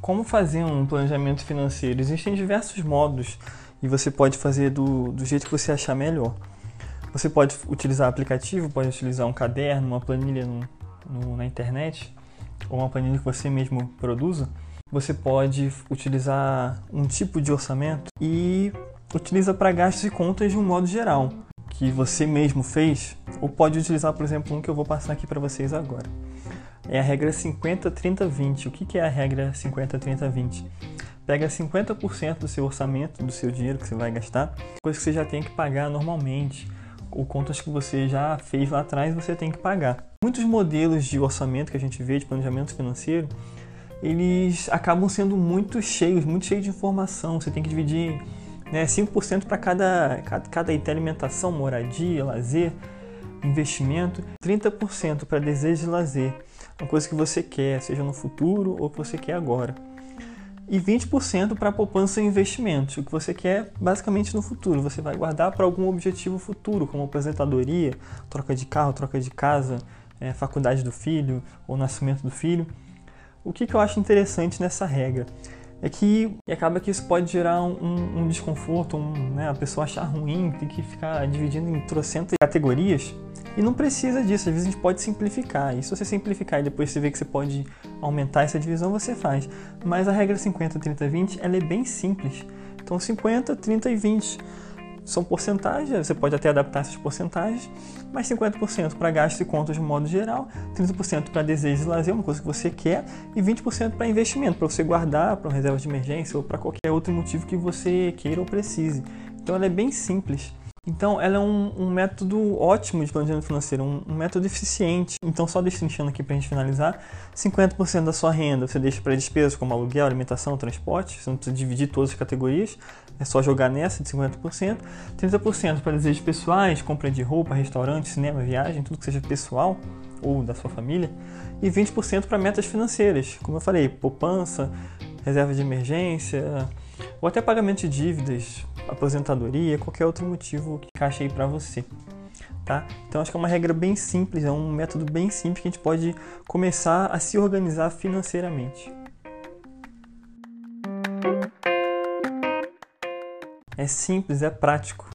Como fazer um planejamento financeiro? Existem diversos modos e você pode fazer do, do jeito que você achar melhor. Você pode utilizar aplicativo, pode utilizar um caderno, uma planilha no, no, na internet ou uma planilha que você mesmo produza. Você pode utilizar um tipo de orçamento e utiliza para gastos e contas de um modo geral, que você mesmo fez, ou pode utilizar, por exemplo, um que eu vou passar aqui para vocês agora. É a regra 50 30 20. O que é a regra 50 30 20? Pega 50% do seu orçamento, do seu dinheiro que você vai gastar, coisa que você já tem que pagar normalmente, ou contas que você já fez lá atrás você tem que pagar. Muitos modelos de orçamento que a gente vê de planejamento financeiro, eles acabam sendo muito cheios, muito cheios de informação. Você tem que dividir né, 5% para cada, cada, cada item alimentação, moradia, lazer, investimento, 30% para desejo e lazer, uma coisa que você quer, seja no futuro ou que você quer agora. E 20% para poupança e investimentos, o que você quer basicamente no futuro. Você vai guardar para algum objetivo futuro, como aposentadoria, troca de carro, troca de casa, é, faculdade do filho ou nascimento do filho. O que, que eu acho interessante nessa regra? É que acaba que isso pode gerar um, um desconforto, um, né, a pessoa achar ruim, tem que ficar dividindo em trocentas categorias. E não precisa disso, às vezes a gente pode simplificar. E se você simplificar e depois você vê que você pode aumentar essa divisão, você faz. Mas a regra 50, 30, 20, ela é bem simples. Então 50, 30 e 20 são porcentagens, você pode até adaptar essas porcentagens, mas 50% para gastos e contas de modo geral, 30% para desejos e lazer, uma coisa que você quer, e 20% para investimento, para você guardar para uma reserva de emergência ou para qualquer outro motivo que você queira ou precise. Então ela é bem simples. Então, ela é um, um, método ótimo de planejamento financeiro, um, um método eficiente. Então, só destrinchando aqui para a gente finalizar, 50% da sua renda você deixa para despesas como aluguel, alimentação, transporte, você não precisa dividir todas as categorias, é só jogar nessa de 50%. 30% para desejos pessoais, compra de roupa, restaurante, cinema, viagem, tudo que seja pessoal ou da sua família. E 20% para metas financeiras, como eu falei, poupança, reserva de emergência, ou até pagamento de dívidas, aposentadoria, qualquer outro motivo que encaixe aí para você. Tá? Então acho que é uma regra bem simples, é um método bem simples que a gente pode começar a se organizar financeiramente. É simples, é prático.